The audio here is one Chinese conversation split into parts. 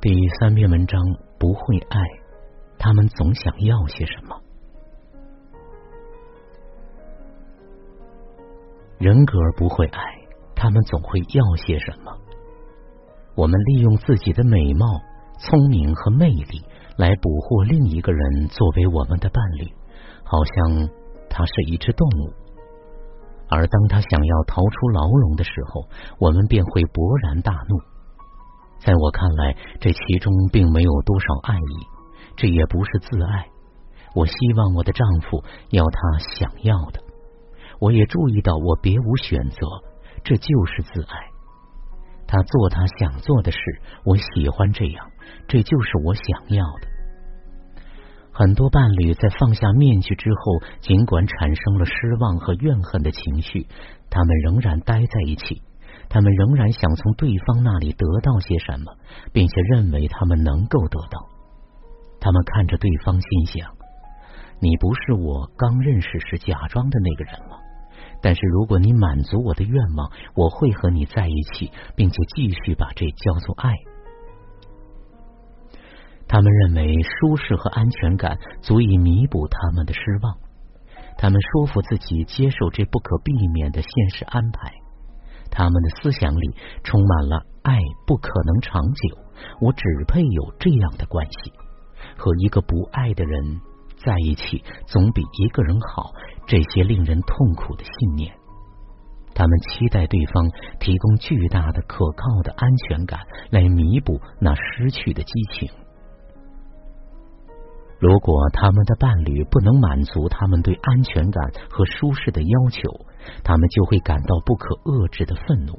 第三篇文章不会爱，他们总想要些什么？人格不会爱，他们总会要些什么？我们利用自己的美貌、聪明和魅力来捕获另一个人作为我们的伴侣，好像他是一只动物。而当他想要逃出牢笼的时候，我们便会勃然大怒。在我看来，这其中并没有多少爱意，这也不是自爱。我希望我的丈夫要他想要的，我也注意到我别无选择，这就是自爱。他做他想做的事，我喜欢这样，这就是我想要的。很多伴侣在放下面具之后，尽管产生了失望和怨恨的情绪，他们仍然待在一起。他们仍然想从对方那里得到些什么，并且认为他们能够得到。他们看着对方，心想：“你不是我刚认识时假装的那个人了。但是如果你满足我的愿望，我会和你在一起，并且继续把这叫做爱。”他们认为舒适和安全感足以弥补他们的失望。他们说服自己接受这不可避免的现实安排。他们的思想里充满了爱不可能长久，我只配有这样的关系，和一个不爱的人在一起总比一个人好。这些令人痛苦的信念，他们期待对方提供巨大的可靠的安全感，来弥补那失去的激情。如果他们的伴侣不能满足他们对安全感和舒适的要求，他们就会感到不可遏制的愤怒。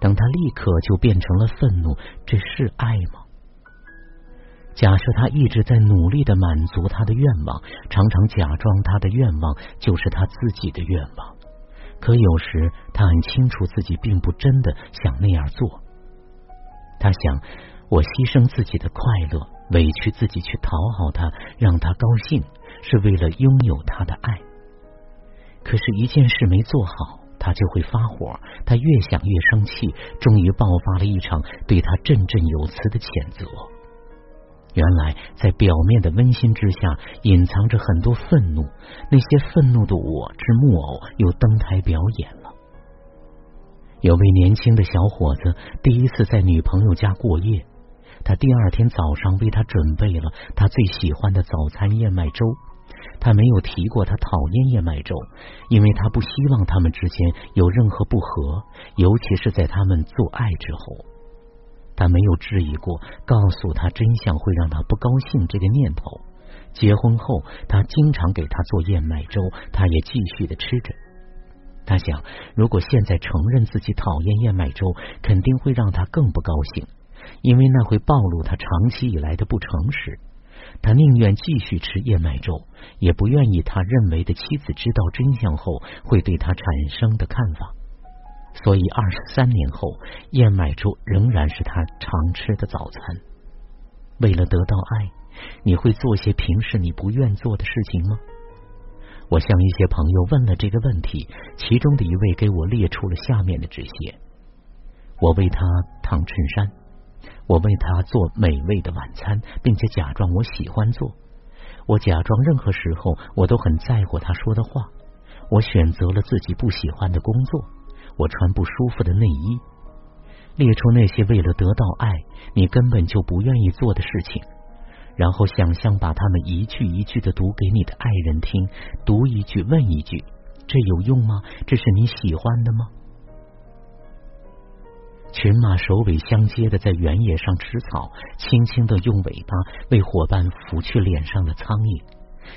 等他立刻就变成了愤怒，这是爱吗？假设他一直在努力的满足他的愿望，常常假装他的愿望就是他自己的愿望，可有时他很清楚自己并不真的想那样做。他想，我牺牲自己的快乐，委屈自己去讨好他，让他高兴，是为了拥有他的爱。可是，一件事没做好，他就会发火。他越想越生气，终于爆发了一场对他振振有词的谴责。原来，在表面的温馨之下，隐藏着很多愤怒。那些愤怒的我之木偶又登台表演了。有位年轻的小伙子第一次在女朋友家过夜，他第二天早上为他准备了他最喜欢的早餐燕麦粥。他没有提过他讨厌燕麦粥，因为他不希望他们之间有任何不和，尤其是在他们做爱之后。他没有质疑过，告诉他真相会让他不高兴这个念头。结婚后，他经常给他做燕麦粥，他也继续的吃着。他想，如果现在承认自己讨厌燕麦粥，肯定会让他更不高兴，因为那会暴露他长期以来的不诚实。他宁愿继续吃燕麦粥，也不愿意他认为的妻子知道真相后会对他产生的看法。所以二十三年后，燕麦粥仍然是他常吃的早餐。为了得到爱，你会做些平时你不愿做的事情吗？我向一些朋友问了这个问题，其中的一位给我列出了下面的这些：我为他烫衬衫。我为他做美味的晚餐，并且假装我喜欢做。我假装任何时候我都很在乎他说的话。我选择了自己不喜欢的工作。我穿不舒服的内衣。列出那些为了得到爱你根本就不愿意做的事情，然后想象把他们一句一句的读给你的爱人听，读一句问一句，这有用吗？这是你喜欢的吗？群马首尾相接的在原野上吃草，轻轻的用尾巴为伙伴拂去脸上的苍蝇。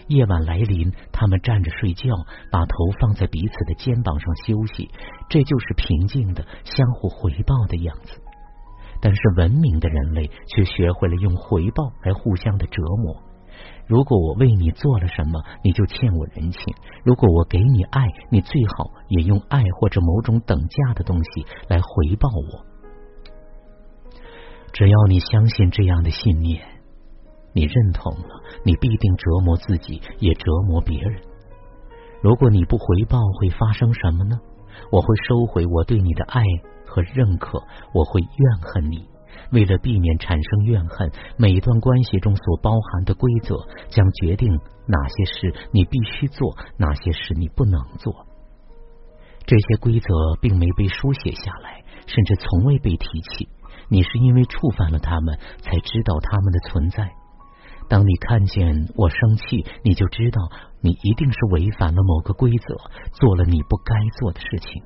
夜晚来临，他们站着睡觉，把头放在彼此的肩膀上休息，这就是平静的相互回报的样子。但是文明的人类却学会了用回报来互相的折磨。如果我为你做了什么，你就欠我人情；如果我给你爱，你最好也用爱或者某种等价的东西来回报我。只要你相信这样的信念，你认同了，你必定折磨自己，也折磨别人。如果你不回报，会发生什么呢？我会收回我对你的爱和认可，我会怨恨你，为了避免产生怨恨，每段关系中所包含的规则将决定哪些事你必须做，哪些事你不能做。这些规则并没被书写下来，甚至从未被提起。你是因为触犯了他们，才知道他们的存在。当你看见我生气，你就知道你一定是违反了某个规则，做了你不该做的事情。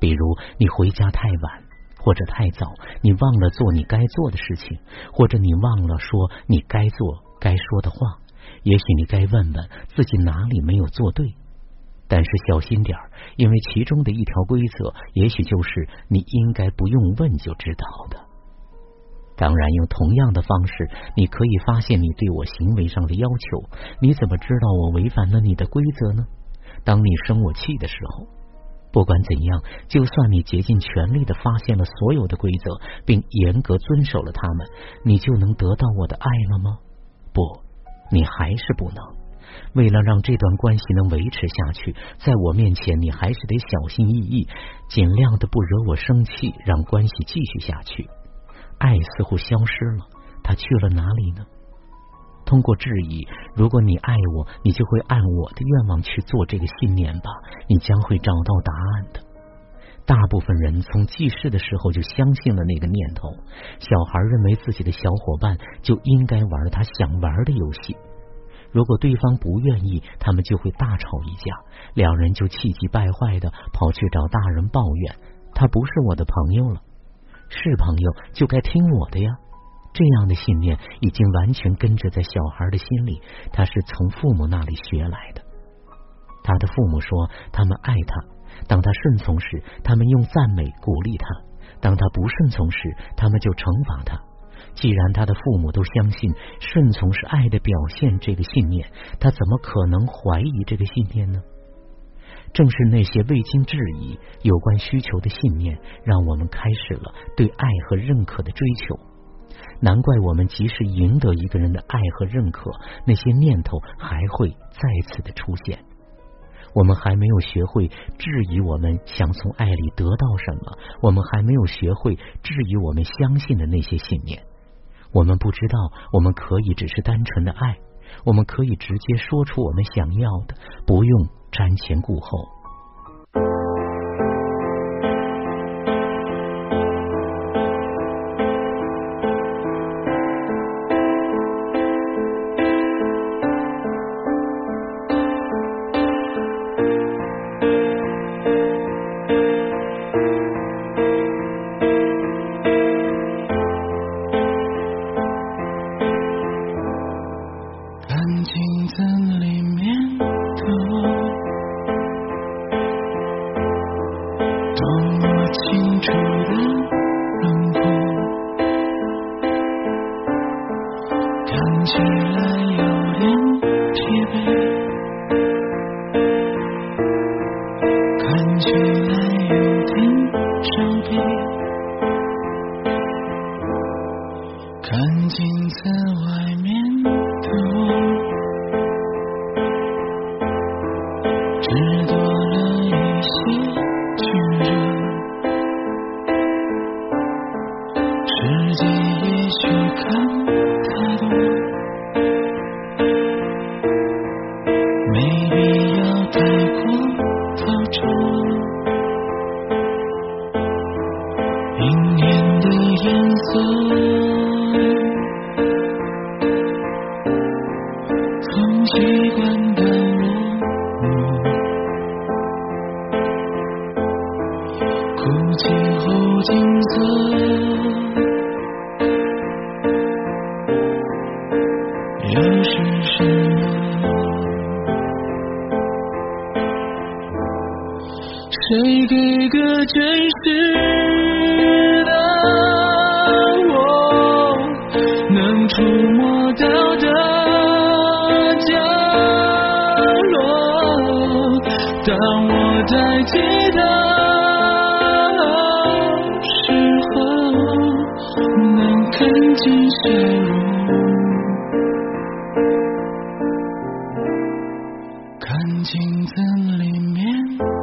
比如你回家太晚或者太早，你忘了做你该做的事情，或者你忘了说你该做该说的话。也许你该问问自己哪里没有做对。但是小心点儿，因为其中的一条规则，也许就是你应该不用问就知道的。当然，用同样的方式，你可以发现你对我行为上的要求。你怎么知道我违反了你的规则呢？当你生我气的时候，不管怎样，就算你竭尽全力的发现了所有的规则，并严格遵守了他们，你就能得到我的爱了吗？不，你还是不能。为了让这段关系能维持下去，在我面前你还是得小心翼翼，尽量的不惹我生气，让关系继续下去。爱似乎消失了，他去了哪里呢？通过质疑，如果你爱我，你就会按我的愿望去做这个信念吧，你将会找到答案的。大部分人从记事的时候就相信了那个念头。小孩认为自己的小伙伴就应该玩他想玩的游戏。如果对方不愿意，他们就会大吵一架，两人就气急败坏的跑去找大人抱怨：“他不是我的朋友了，是朋友就该听我的呀。”这样的信念已经完全根植在小孩的心里，他是从父母那里学来的。他的父母说他们爱他，当他顺从时，他们用赞美鼓励他；当他不顺从时，他们就惩罚他。既然他的父母都相信顺从是爱的表现这个信念，他怎么可能怀疑这个信念呢？正是那些未经质疑有关需求的信念，让我们开始了对爱和认可的追求。难怪我们即使赢得一个人的爱和认可，那些念头还会再次的出现。我们还没有学会质疑我们想从爱里得到什么，我们还没有学会质疑我们相信的那些信念。我们不知道，我们可以只是单纯的爱，我们可以直接说出我们想要的，不用瞻前顾后。子里面